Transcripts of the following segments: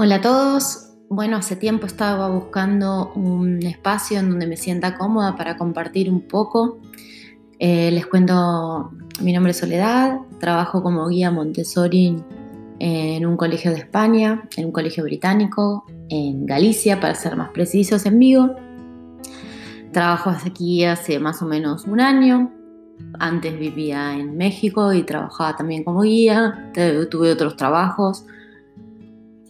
Hola a todos. Bueno, hace tiempo estaba buscando un espacio en donde me sienta cómoda para compartir un poco. Eh, les cuento, mi nombre es Soledad, trabajo como guía Montessori en un colegio de España, en un colegio británico, en Galicia, para ser más precisos, en Vigo. Trabajo aquí hace más o menos un año. Antes vivía en México y trabajaba también como guía. Tuve otros trabajos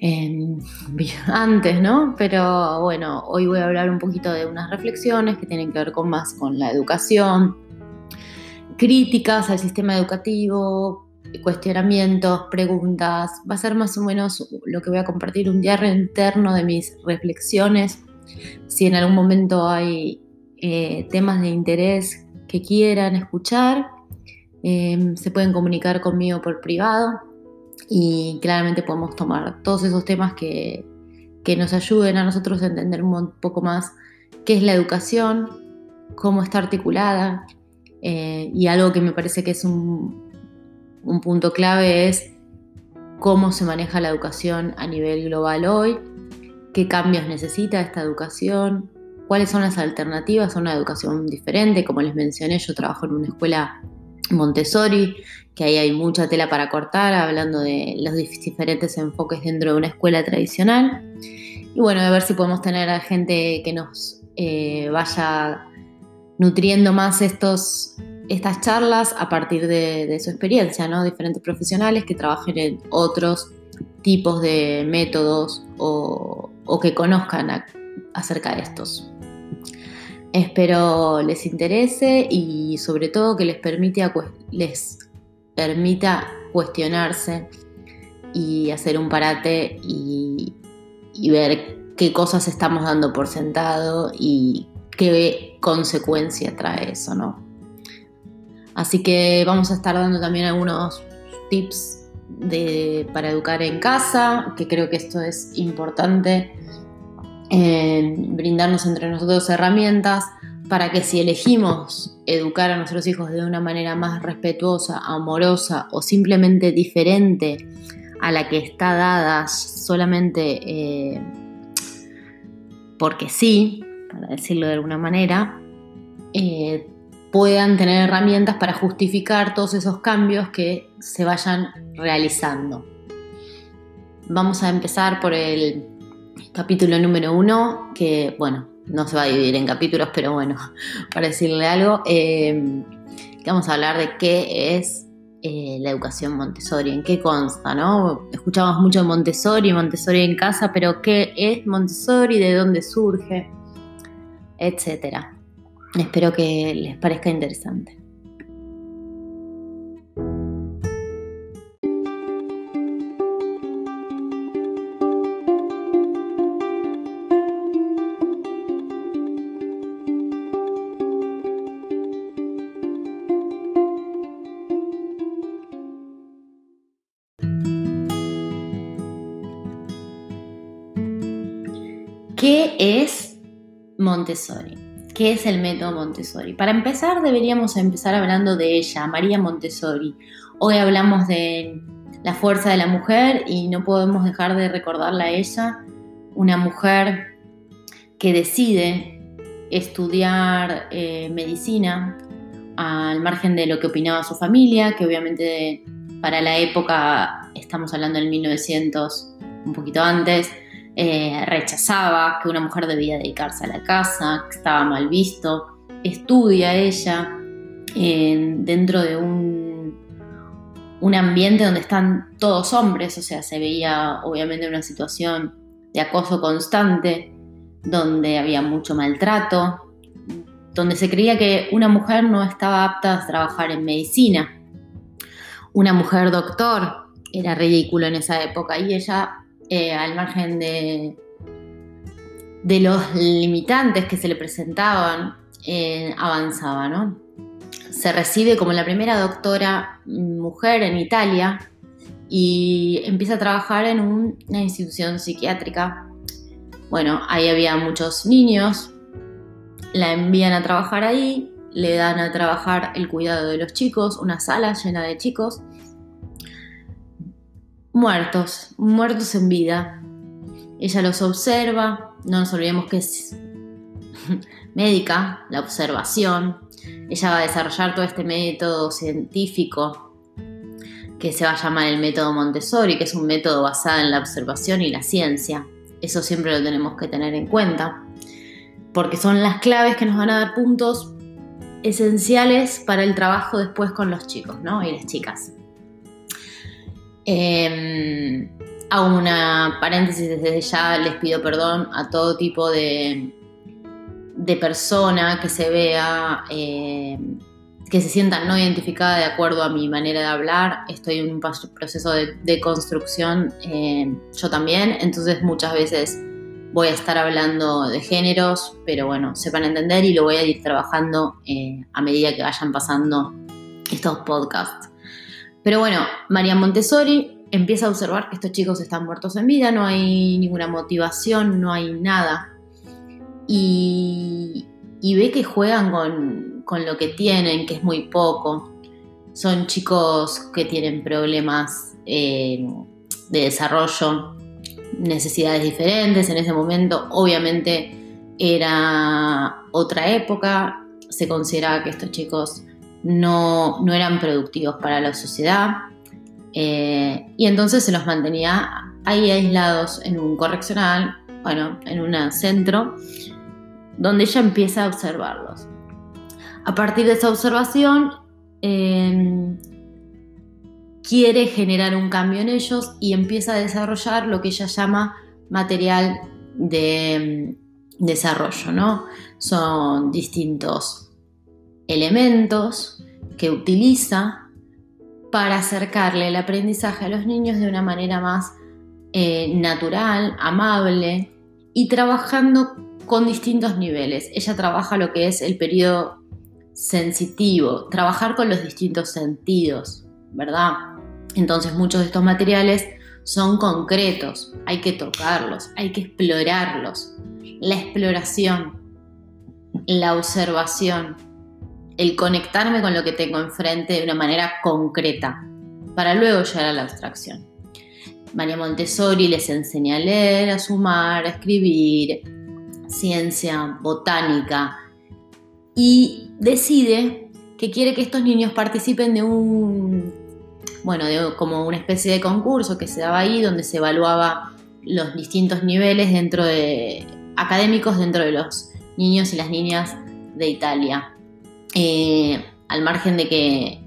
antes, ¿no? Pero bueno, hoy voy a hablar un poquito de unas reflexiones que tienen que ver con más con la educación, críticas al sistema educativo, cuestionamientos, preguntas. Va a ser más o menos lo que voy a compartir, un diario interno de mis reflexiones. Si en algún momento hay eh, temas de interés que quieran escuchar, eh, se pueden comunicar conmigo por privado y claramente podemos tomar todos esos temas que, nos ayuden a nosotros a entender un poco más qué es la educación, cómo está articulada eh, y algo que me parece que es un, un punto clave es cómo se maneja la educación a nivel global hoy, qué cambios necesita esta educación, cuáles son las alternativas a una educación diferente. Como les mencioné, yo trabajo en una escuela Montessori, que ahí hay mucha tela para cortar, hablando de los diferentes enfoques dentro de una escuela tradicional. Y bueno, a ver si podemos tener a gente que nos eh, vaya nutriendo más estos, estas charlas a partir de, su experiencia, ¿no? Diferentes profesionales que trabajen en otros tipos de métodos o, que conozcan acerca de estos. Espero les interese y sobre todo que les, les permita cuestionarse y hacer un parate y, ver qué cosas estamos dando por sentado y qué consecuencia trae eso, ¿no? Así que vamos a estar dando también algunos tips para educar en casa, que creo que esto es importante brindarnos entre nosotros herramientas para que si elegimos educar a nuestros hijos de una manera más respetuosa, amorosa o simplemente diferente a la que está dada solamente eh, porque sí, para decirlo de alguna manera, eh, puedan tener herramientas para justificar todos esos cambios que se vayan realizando. Vamos a empezar por el capítulo número uno, que bueno, no se va a dividir en capítulos, pero bueno, para decirle algo, eh, vamos a hablar de qué es eh, la educación Montessori, en qué consta, ¿no? Escuchamos mucho Montessori, Montessori en casa, pero ¿qué es Montessori? ¿De dónde surge? Etcétera. Espero que les parezca interesante. ¿Qué es Montessori? ¿Qué es el método Montessori? Para empezar, deberíamos empezar hablando de ella, María Montessori. Hoy hablamos de la fuerza de la mujer y no podemos dejar de recordarla a ella, una mujer que decide estudiar eh, medicina al margen de lo que opinaba su familia, que obviamente para la época, estamos hablando del 1900, un poquito antes, eh, rechazaba que una mujer debía dedicarse a la casa, que estaba mal visto. Estudia ella dentro de un, un ambiente donde están todos hombres, o sea, se veía obviamente una situación de acoso constante, donde había mucho maltrato, donde se creía que una mujer no estaba apta a trabajar en medicina. Una mujer doctor era ridículo en esa época y ella eh, al margen de, de los limitantes que se le presentaban, eh, avanzaba, ¿no? Se recibe como la primera doctora mujer en Italia y empieza a trabajar en una institución psiquiátrica. Bueno, ahí había muchos niños, la envían a trabajar ahí, le dan a trabajar el cuidado de los chicos, una sala llena de chicos, muertos, muertos en vida. Ella los observa, no nos olvidemos que es médica, la observación. Ella va a desarrollar todo este método científico que se va a llamar el método Montessori, que es un método basado en la observación y la ciencia. Eso siempre lo tenemos que tener en cuenta, porque son las claves que nos van a dar puntos esenciales para el trabajo después con los chicos ¿no? y las chicas. Eh, hago una paréntesis desde ya, les pido perdón a todo tipo de, de persona que se vea, eh, que se sienta no identificada de acuerdo a mi manera de hablar. Estoy en un proceso de, construcción, eh, yo también, entonces muchas veces voy a estar hablando de géneros, pero bueno, sepan entender y lo voy a ir trabajando eh, a medida que vayan pasando estos podcasts. Pero bueno, María Montessori empieza a observar que estos chicos están muertos en vida, no hay ninguna motivación, no hay nada. Y, ve que juegan con, lo que tienen, que es muy poco. Son chicos que tienen problemas eh, de desarrollo necesidades diferentes en ese momento. Obviamente era otra época, se consideraba que estos chicos no, eran productivos para la sociedad eh, y entonces se los mantenía ahí aislados en un correccional, bueno, en un centro, donde ella empieza a observarlos. A partir de esa observación, eh, quiere generar un cambio en ellos y empieza a desarrollar lo que ella llama material de mm, desarrollo, ¿no? Son distintos elementos que utiliza para acercarle el aprendizaje a los niños de una manera más eh, natural, amable y trabajando con distintos niveles. Ella trabaja lo que es el periodo sensitivo, trabajar con los distintos sentidos, ¿verdad? Entonces muchos de estos materiales son concretos, hay que tocarlos, hay que explorarlos. La exploración, la observación, el conectarme con lo que tengo enfrente de una manera concreta, para luego llegar a la abstracción. María Montessori les enseña a leer, a sumar, a escribir, ciencia, botánica, y decide que quiere que estos niños participen de un bueno, como una especie de concurso que se daba ahí donde se evaluaba los distintos niveles dentro de académicos dentro de los niños y las niñas de Italia. Eh, al margen de que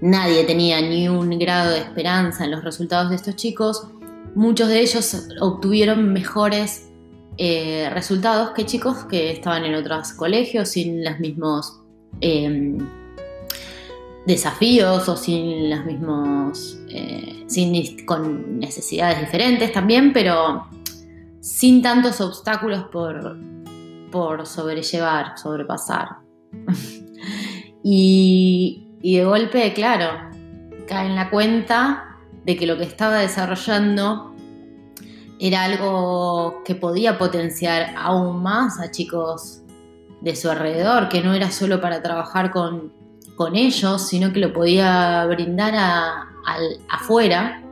nadie tenía ni un grado de esperanza en los resultados de estos chicos, muchos de ellos obtuvieron mejores eh, resultados que chicos que estaban en otros colegios sin los mismos eh, desafíos o sin los mismos, eh, con necesidades diferentes también, pero sin tantos obstáculos por, por sobrellevar, sobrepasar. y, de golpe, claro, cae en la cuenta de que lo que estaba desarrollando era algo que podía potenciar aún más a chicos de su alrededor, que no era solo para trabajar con con ellos, sino que lo podía brindar afuera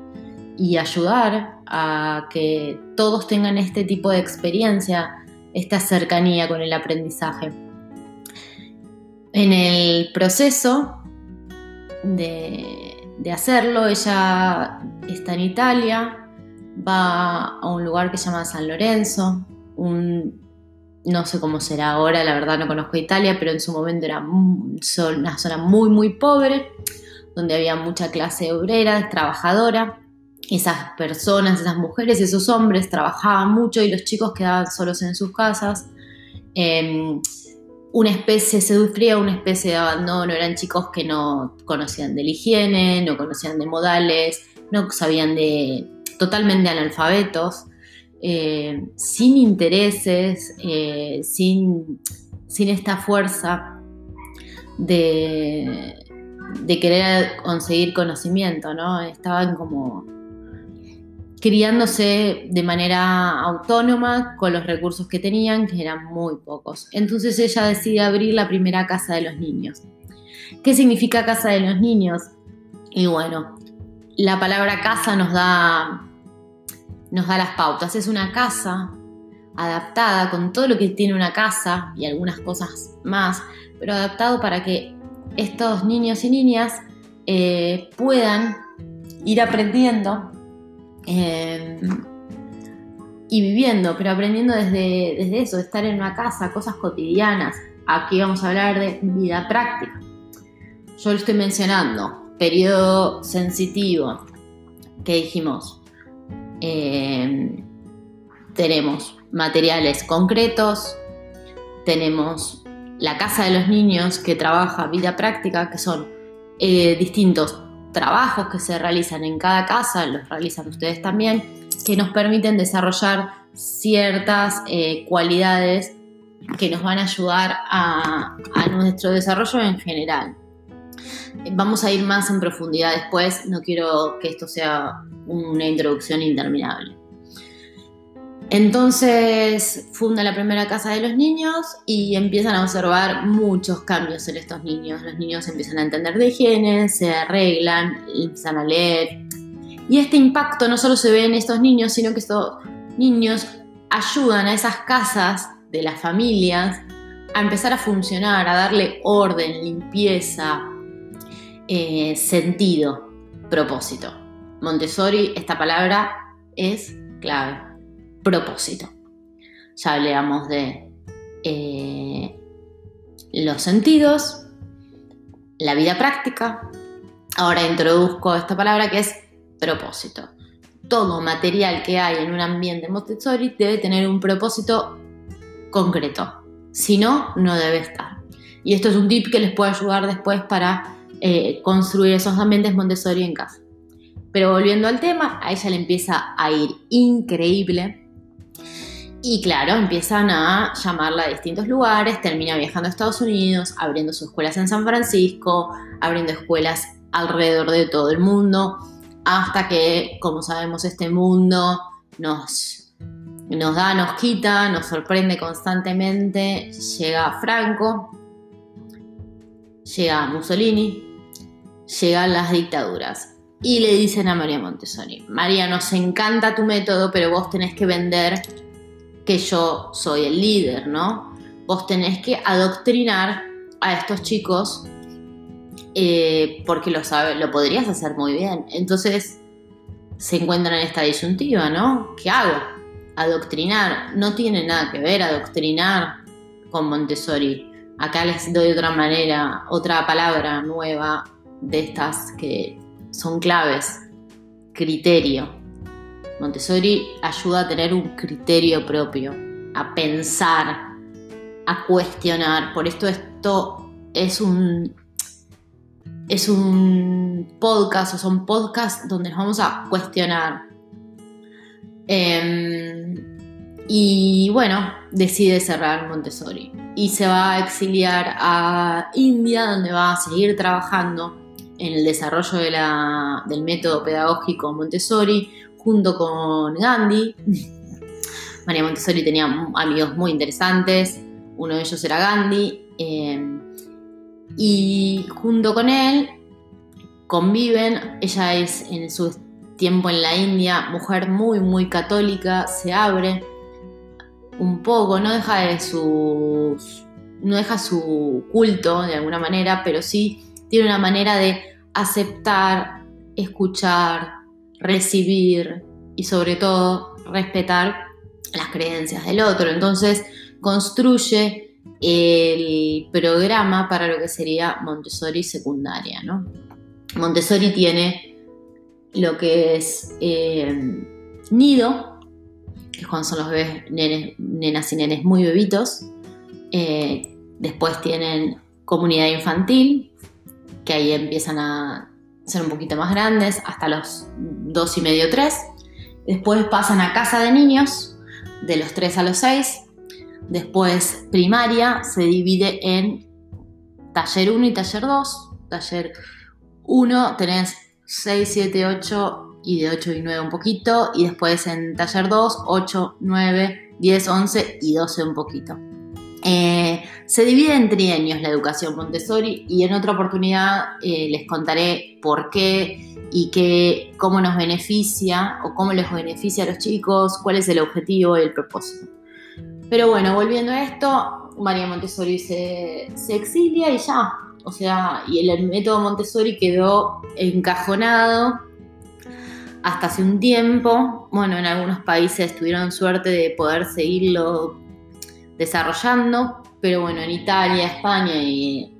y ayudar a que todos tengan este tipo de experiencia, esta cercanía con el aprendizaje. En el proceso de, hacerlo, ella está en Italia, va a un lugar que se llama San Lorenzo, no sé cómo será ahora, la verdad no conozco Italia, pero en su momento era una zona muy, muy pobre, donde había mucha clase obrera, trabajadora. Esas personas, esas mujeres, esos hombres trabajaban mucho y los chicos quedaban solos en sus casas. Em, una especie, se sufría una especie de abandono, eran chicos que no conocían de la higiene, no conocían de modales, no sabían de totalmente analfabetos. Eh, sin intereses, eh, sin, esta fuerza de, querer conseguir conocimiento, ¿no? Estaban como criándose de manera autónoma con los recursos que tenían, que eran muy pocos. Entonces ella decide abrir la primera casa de los niños. ¿Qué significa casa de los niños? Y bueno, la palabra casa nos da nos da las pautas. Es una casa adaptada con todo lo que tiene una casa y algunas cosas más, pero adaptado para que estos niños y niñas eh, puedan ir aprendiendo eh, y viviendo, pero aprendiendo desde, desde eso, de estar en una casa, cosas cotidianas. Aquí vamos a hablar de vida práctica. Yo lo estoy mencionando, periodo sensitivo, que dijimos, eh, tenemos materiales concretos, tenemos la casa de los niños que trabaja vida práctica, que son eh, distintos trabajos que se realizan en cada casa, los realizan ustedes también, que nos permiten desarrollar ciertas eh, cualidades que nos van a ayudar a, a nuestro desarrollo en general. Vamos a ir más en profundidad después, no quiero que esto sea una introducción interminable. Entonces funda la primera casa de los niños y empiezan a observar muchos cambios en estos niños. Los niños empiezan a entender de higiene, se arreglan, empiezan a leer. Y este impacto no solo se ve en estos niños, sino que estos niños ayudan a esas casas de las familias a empezar a funcionar, a darle orden, limpieza, eh, sentido, propósito. Montessori, esta palabra es clave propósito. Ya hablamos de eh, los sentidos, la vida práctica. Ahora introduzco esta palabra que es propósito. Todo material que hay en un ambiente Montessori debe tener un propósito concreto. Si no, no debe estar. Y esto es un tip que les puede ayudar después para eh, construir esos ambientes Montessori en casa. Pero volviendo al tema, a ella le empieza a ir increíble y claro, empiezan a llamarla a distintos lugares, termina viajando a Estados Unidos, abriendo sus escuelas en San Francisco, abriendo escuelas alrededor de todo el mundo, hasta que, como sabemos, este mundo nos, nos da, nos quita, nos sorprende constantemente. Llega Franco, llega Mussolini, llegan las dictaduras. Y le dicen a María Montessori, María, nos encanta tu método, pero vos tenés que vender que yo soy el líder, ¿no? Vos tenés que adoctrinar a estos chicos eh, porque lo, sabe, lo podrías hacer muy bien. Entonces se encuentran en esta disyuntiva, ¿no? ¿Qué hago? Adoctrinar. No tiene nada que ver adoctrinar con Montessori. Acá les doy otra manera, otra palabra nueva de estas que son claves. Criterio. Montessori ayuda a tener un criterio propio, a pensar, a cuestionar. Por esto esto es un es un podcast o son podcasts donde nos vamos a cuestionar. Em, y bueno, decide cerrar Montessori y se va a exiliar a India donde va a seguir trabajando en el desarrollo del método pedagógico Montessori junto con Gandhi. María Montessori tenía amigos muy interesantes, uno de ellos era Gandhi, eh, y junto con él conviven, ella es en su tiempo en la India, mujer muy, muy católica, se abre un poco, no deja de no deja su culto de alguna manera, pero sí tiene una manera de aceptar, escuchar, recibir y sobre todo respetar las creencias del otro. Entonces construye el programa para lo que sería Montessori secundaria. ¿no? Montessori tiene lo que es eh, nido, que cuando son los bebés, nenas y nenes muy bebitos. Eh, después tienen comunidad infantil, que ahí empiezan a ser un poquito más grandes, hasta los dos y medio, tres. Después pasan a casa de niños, de los 3 a los 6. Después primaria se divide en taller 1 y taller 2. Taller 1 tenés 6, 7, 8 y de 8 y 9 un poquito. Y después en taller 2, 8, 9, 10, 11 y 12 un poquito. Eh, se divide en trienios la educación Montessori y en otra oportunidad eh, les contaré por qué y que, cómo nos beneficia o cómo les beneficia a los chicos, cuál es el objetivo y el propósito. Pero bueno, volviendo a esto, María Montessori se, exilia y ya, o sea, y el método Montessori quedó encajonado hasta hace un tiempo. Bueno, en algunos países tuvieron suerte de poder seguirlo desarrollando, pero bueno, en Italia, España y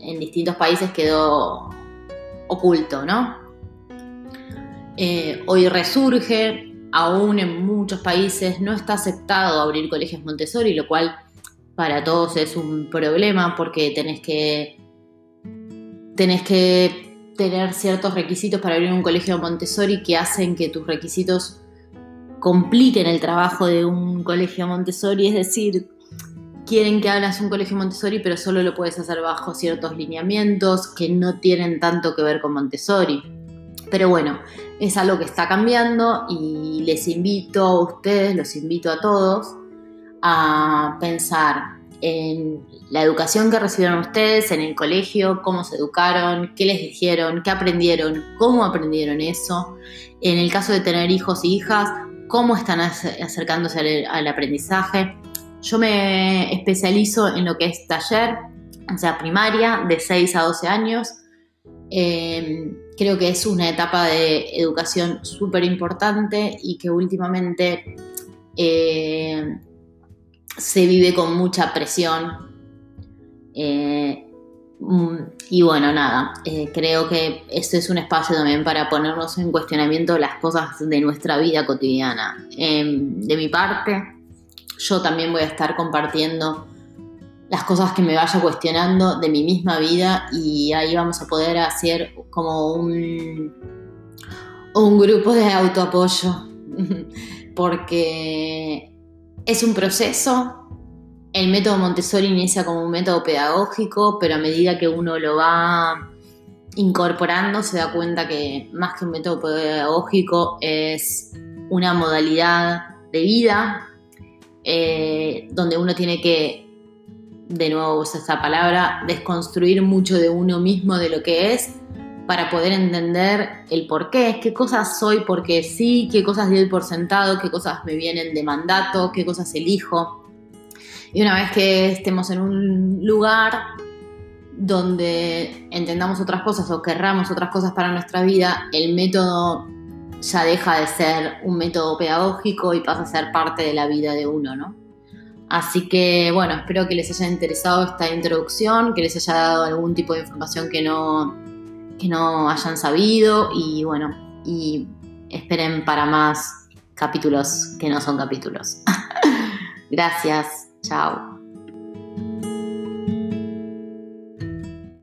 en distintos países quedó oculto, ¿no? Eh, hoy resurge, aún en muchos países no está aceptado abrir colegios Montessori, lo cual para todos es un problema porque tenés que tenés que tener ciertos requisitos para abrir un colegio Montessori que hacen que tus requisitos compliquen el trabajo de un colegio Montessori, es decir, quieren que hagas un colegio Montessori, pero solo lo puedes hacer bajo ciertos lineamientos que no tienen tanto que ver con Montessori. Pero bueno, es algo que está cambiando y les invito a ustedes, los invito a todos a pensar en la educación que recibieron ustedes en el colegio, cómo se educaron, qué les dijeron, qué aprendieron, cómo aprendieron eso. En el caso de tener hijos y hijas, cómo están acercándose al, aprendizaje. Yo me especializo en lo que es taller, o sea, primaria, de 6 a 12 años. Em, creo que es una etapa de educación súper importante y que últimamente eh, se vive con mucha presión. Eh, mm, y bueno, nada, eh, creo que este es un espacio también para ponernos en cuestionamiento las cosas de nuestra vida cotidiana. Em, de mi parte, yo también voy a estar compartiendo las cosas que me vaya cuestionando de mi misma vida y ahí vamos a poder hacer como un, un grupo de autoapoyo porque es un proceso. El método Montessori inicia como un método pedagógico, pero a medida que uno lo va incorporando se da cuenta que más que un método pedagógico es una modalidad de vida eh, donde uno tiene que, de nuevo usa esta palabra, desconstruir mucho de uno mismo, de lo que es, para poder entender el por qué, qué cosas soy porque sí, qué cosas doy por sentado, qué cosas me vienen de mandato, qué cosas elijo. Y una vez que estemos en un lugar donde entendamos otras cosas o querramos otras cosas para nuestra vida, el método ya deja de ser un método pedagógico y pasa a ser parte de la vida de uno, ¿no? Así que bueno, espero que les haya interesado esta introducción, que les haya dado algún tipo de información que no que no hayan sabido y bueno, y esperen para más capítulos que no son capítulos. Gracias, chao.